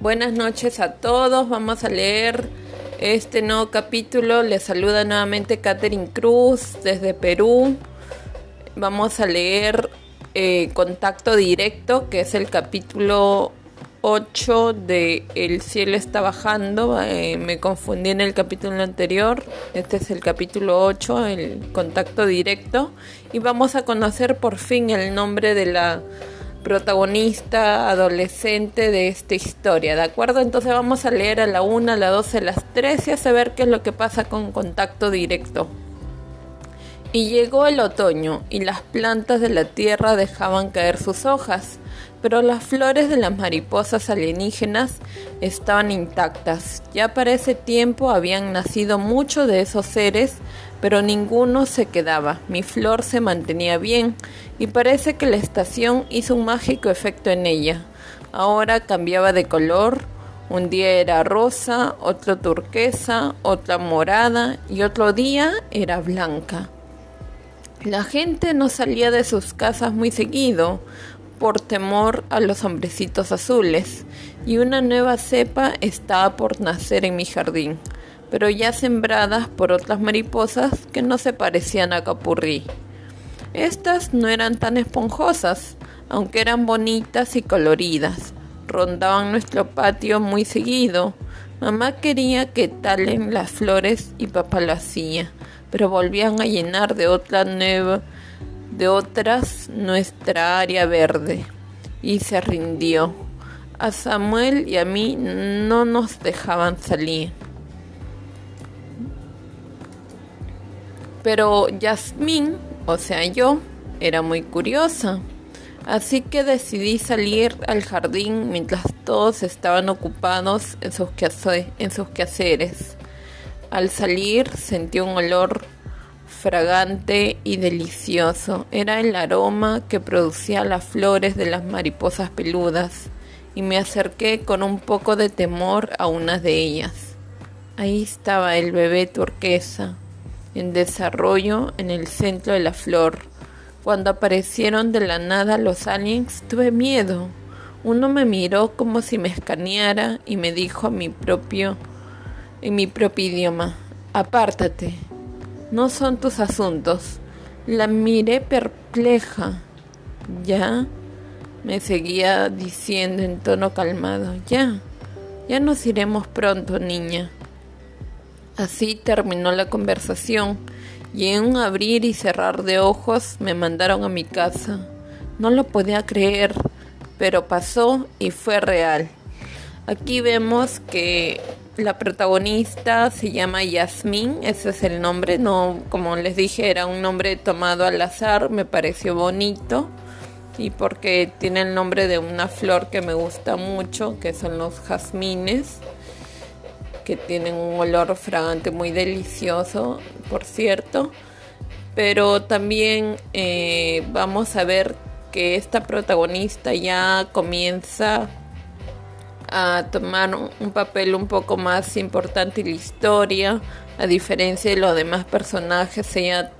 Buenas noches a todos. Vamos a leer este nuevo capítulo. Les saluda nuevamente Catherine Cruz desde Perú. Vamos a leer eh, Contacto Directo, que es el capítulo 8 de El cielo está bajando. Eh, me confundí en el capítulo anterior. Este es el capítulo 8, el Contacto Directo. Y vamos a conocer por fin el nombre de la protagonista adolescente de esta historia, ¿de acuerdo? Entonces vamos a leer a la 1, a la 12, a las 13 a saber qué es lo que pasa con contacto directo. Y llegó el otoño y las plantas de la tierra dejaban caer sus hojas, pero las flores de las mariposas alienígenas estaban intactas. Ya para ese tiempo habían nacido muchos de esos seres, pero ninguno se quedaba. Mi flor se mantenía bien y parece que la estación hizo un mágico efecto en ella. Ahora cambiaba de color, un día era rosa, otro turquesa, otra morada y otro día era blanca. La gente no salía de sus casas muy seguido por temor a los hombrecitos azules y una nueva cepa estaba por nacer en mi jardín, pero ya sembradas por otras mariposas que no se parecían a capurrí. Estas no eran tan esponjosas, aunque eran bonitas y coloridas. Rondaban nuestro patio muy seguido. Mamá quería que talen las flores y papá lo hacía, pero volvían a llenar de otra nueva, de otras nuestra área verde. Y se rindió. A Samuel y a mí no nos dejaban salir. Pero Yasmín o sea, yo era muy curiosa. Así que decidí salir al jardín mientras todos estaban ocupados en sus, quehaceres. Al salir sentí un olor fragante y delicioso. Era el aroma que producía las flores de las mariposas peludas y me acerqué con un poco de temor a una de ellas. Ahí estaba el bebé turquesa, en desarrollo en el centro de la flor. Cuando aparecieron de la nada los aliens, tuve miedo. Uno me miró como si me escaneara y me dijo a mi propio, en mi propio idioma, apártate, no son tus asuntos. La miré perpleja. ¿Ya? Me seguía diciendo en tono calmado, ya, ya nos iremos pronto, niña. Así terminó la conversación y en un abrir y cerrar de ojos me mandaron a mi casa. No lo podía creer, pero pasó y fue real. Aquí vemos que la protagonista se llama Yasmín, ese es el nombre, no como les dije era un nombre tomado al azar, me pareció bonito y porque tiene el nombre de una flor que me gusta mucho, que son los jazmines que tienen un olor fragante muy delicioso, por cierto. Pero también eh, vamos a ver que esta protagonista ya comienza a tomar un papel un poco más importante en la historia, a diferencia de los demás personajes, ella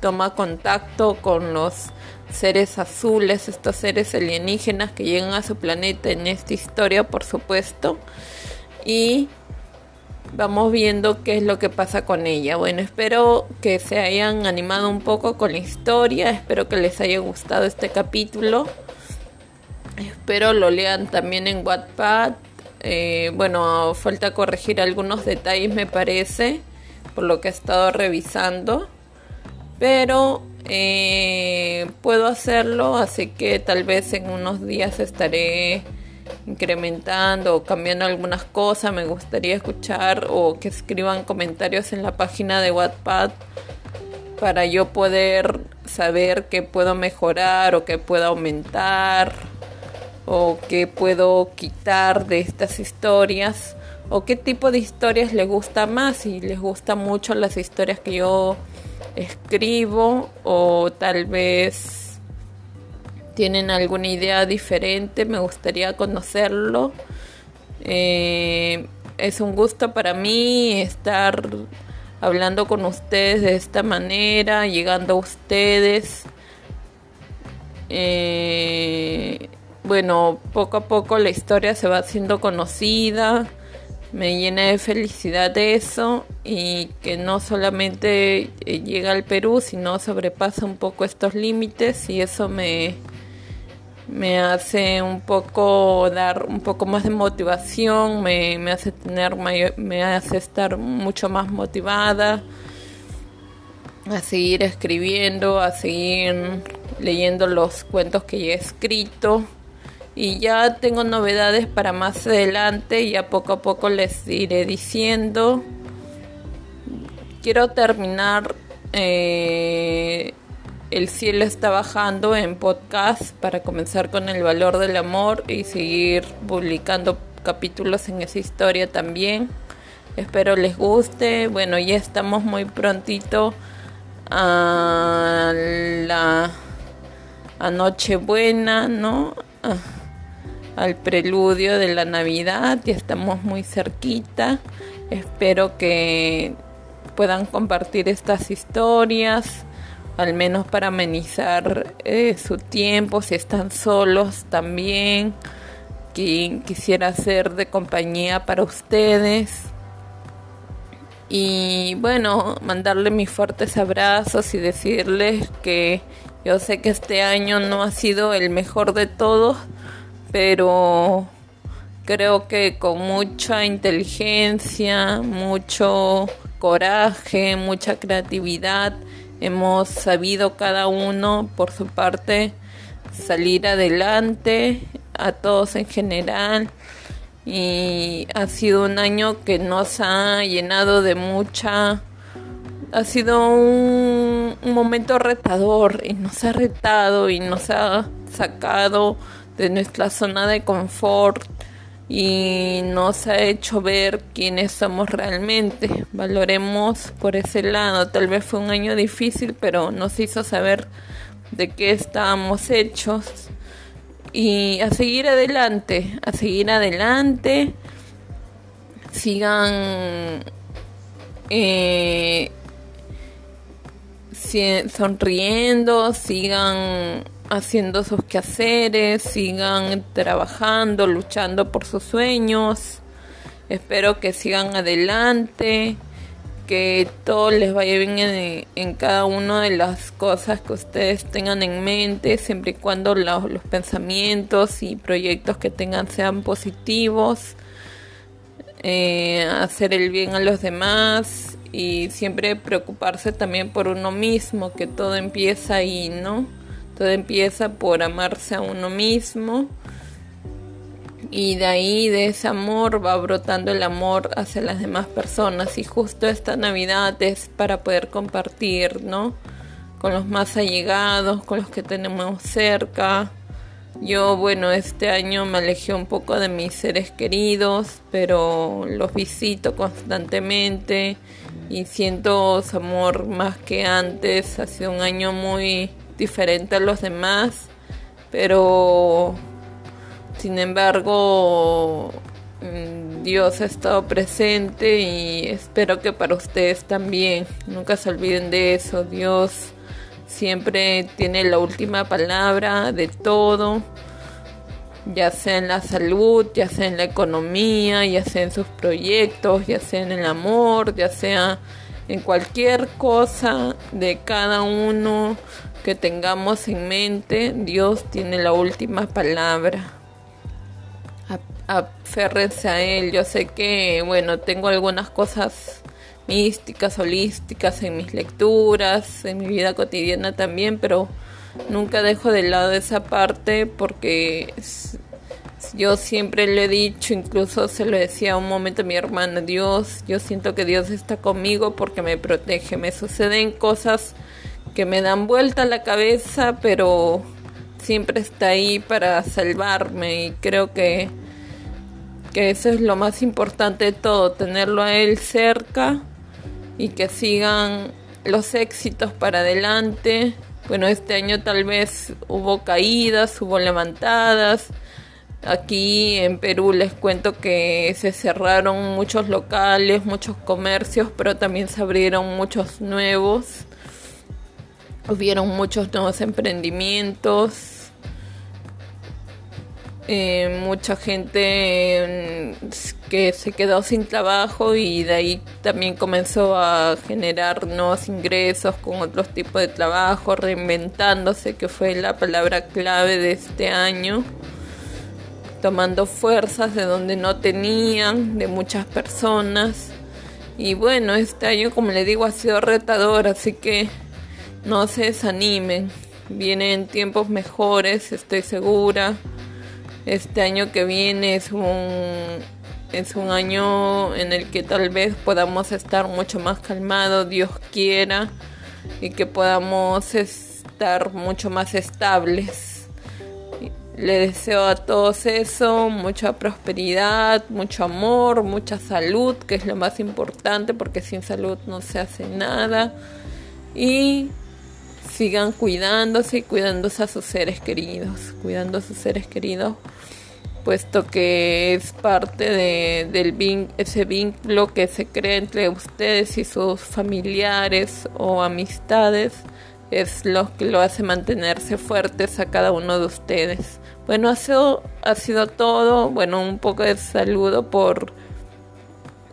toma contacto con los seres azules, estos seres alienígenas que llegan a su planeta en esta historia, por supuesto, y vamos viendo qué es lo que pasa con ella. Bueno, espero que se hayan animado un poco con la historia, espero que les haya gustado este capítulo. Espero lo lean también en Wattpad. Eh, bueno, falta corregir algunos detalles me parece, por lo que he estado revisando. Pero eh, puedo hacerlo, así que tal vez en unos días estaré incrementando o cambiando algunas cosas, me gustaría escuchar o que escriban comentarios en la página de Wattpad para yo poder saber qué puedo mejorar o qué puedo aumentar o qué puedo quitar de estas historias o qué tipo de historias les gusta más, si les gustan mucho las historias que yo escribo o tal vez tienen alguna idea diferente, me gustaría conocerlo. Eh, es un gusto para mí estar hablando con ustedes de esta manera, llegando a ustedes. Eh, bueno, poco a poco la historia se va haciendo conocida, me llena de felicidad eso y que no solamente eh, llega al Perú, sino sobrepasa un poco estos límites y eso me, me hace un poco dar un poco más de motivación, me, me hace tener me hace estar mucho más motivada a seguir escribiendo, a seguir leyendo los cuentos que ya he escrito y ya tengo novedades para más adelante, ya poco a poco les iré diciendo. Quiero terminar eh, El cielo está bajando en podcast para comenzar con el valor del amor y seguir publicando capítulos en esa historia también. Espero les guste. Bueno, ya estamos muy prontito a la a Nochebuena, ¿no? Ah al preludio de la Navidad, ya estamos muy cerquita. Espero que puedan compartir estas historias, al menos para amenizar eh, su tiempo, si están solos también. Que quisiera ser de compañía para ustedes. Y bueno, mandarle mis fuertes abrazos y decirles que yo sé que este año no ha sido el mejor de todos, pero creo que con mucha inteligencia, mucho coraje, mucha creatividad, hemos sabido cada uno por su parte salir adelante, a todos en general. Y ha sido un año que nos ha llenado de mucha... Ha sido un, un momento retador y nos ha retado y nos ha sacado de nuestra zona de confort y nos ha hecho ver quiénes somos realmente. Valoremos por ese lado. Tal vez fue un año difícil, pero nos hizo saber de qué estábamos hechos y a seguir adelante, a seguir adelante. Sigan eh, sonriendo, sigan haciendo sus quehaceres, sigan trabajando, luchando por sus sueños. Espero que sigan adelante, que todo les vaya bien en, cada una de las cosas que ustedes tengan en mente, siempre y cuando los, pensamientos y proyectos que tengan sean positivos. Eh, hacer el bien a los demás y siempre preocuparse también por uno mismo, que todo empieza ahí, ¿no? Todo empieza por amarse a uno mismo y de ahí, de ese amor, va brotando el amor hacia las demás personas. Y justo esta Navidad es para poder compartir, ¿no? Con los más allegados, con los que tenemos cerca. Yo, bueno, este año me alejé un poco de mis seres queridos, pero los visito constantemente y siento su amor más que antes. Ha sido un año muy diferente a los demás, pero sin embargo mm, Dios ha estado presente y espero que para ustedes también. Nunca se olviden de eso. Dios siempre tiene la última palabra de todo, ya sea en la salud, ya sea en la economía, ya sea en sus proyectos, ya sea en el amor, ya sea en cualquier cosa de cada uno que tengamos en mente, Dios tiene la última palabra. Aférrense a Él. Yo sé que, bueno, tengo algunas cosas místicas, holísticas en mis lecturas, en mi vida cotidiana también, pero nunca dejo de lado esa parte porque yo siempre le he dicho, incluso se lo decía un momento a mi hermana, Dios, yo siento que Dios está conmigo porque me protege. Me suceden cosas que me dan vuelta la cabeza, pero siempre está ahí para salvarme y creo que, que eso es lo más importante de todo, tenerlo a él cerca y que sigan los éxitos para adelante. Bueno, este año tal vez hubo caídas, hubo levantadas Aquí en Perú les cuento que se cerraron muchos locales, muchos comercios, pero también se abrieron muchos nuevos. Hubieron muchos nuevos emprendimientos. eh, mucha gente mm, que se quedó sin trabajo y de ahí también comenzó a generar nuevos ingresos con otros tipos de trabajo, reinventándose, que fue la palabra clave de este año, tomando fuerzas de donde no tenían, de muchas personas. Y bueno, este año, como le digo, ha sido retador, así que no se desanimen. Vienen tiempos mejores, estoy segura este año que viene es un, es un año en el que tal vez podamos estar mucho más calmados, Dios quiera, y que podamos estar mucho más estables. Le deseo a todos eso, mucha prosperidad, mucho amor, mucha salud, que es lo más importante, porque sin salud no se hace nada. Y sigan cuidándose y cuidándose a sus seres queridos, cuidando a sus seres queridos, puesto que es parte de del ese vínculo que se crea entre ustedes y sus familiares o amistades es lo que lo hace mantenerse fuertes a cada uno de ustedes. Bueno, ha sido, ha sido todo. Bueno, un poco de saludo por,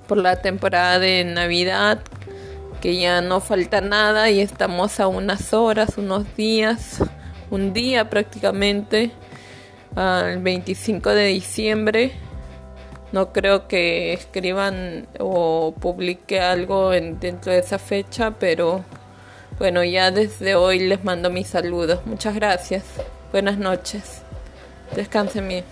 por la temporada de Navidad que ya no falta nada y estamos a unas horas, unos días, un día prácticamente, al 25 de diciembre. No creo que escriban o publique algo en, dentro de esa fecha, pero bueno, ya desde hoy les mando mis saludos. Muchas gracias. Buenas noches. Descansen bien.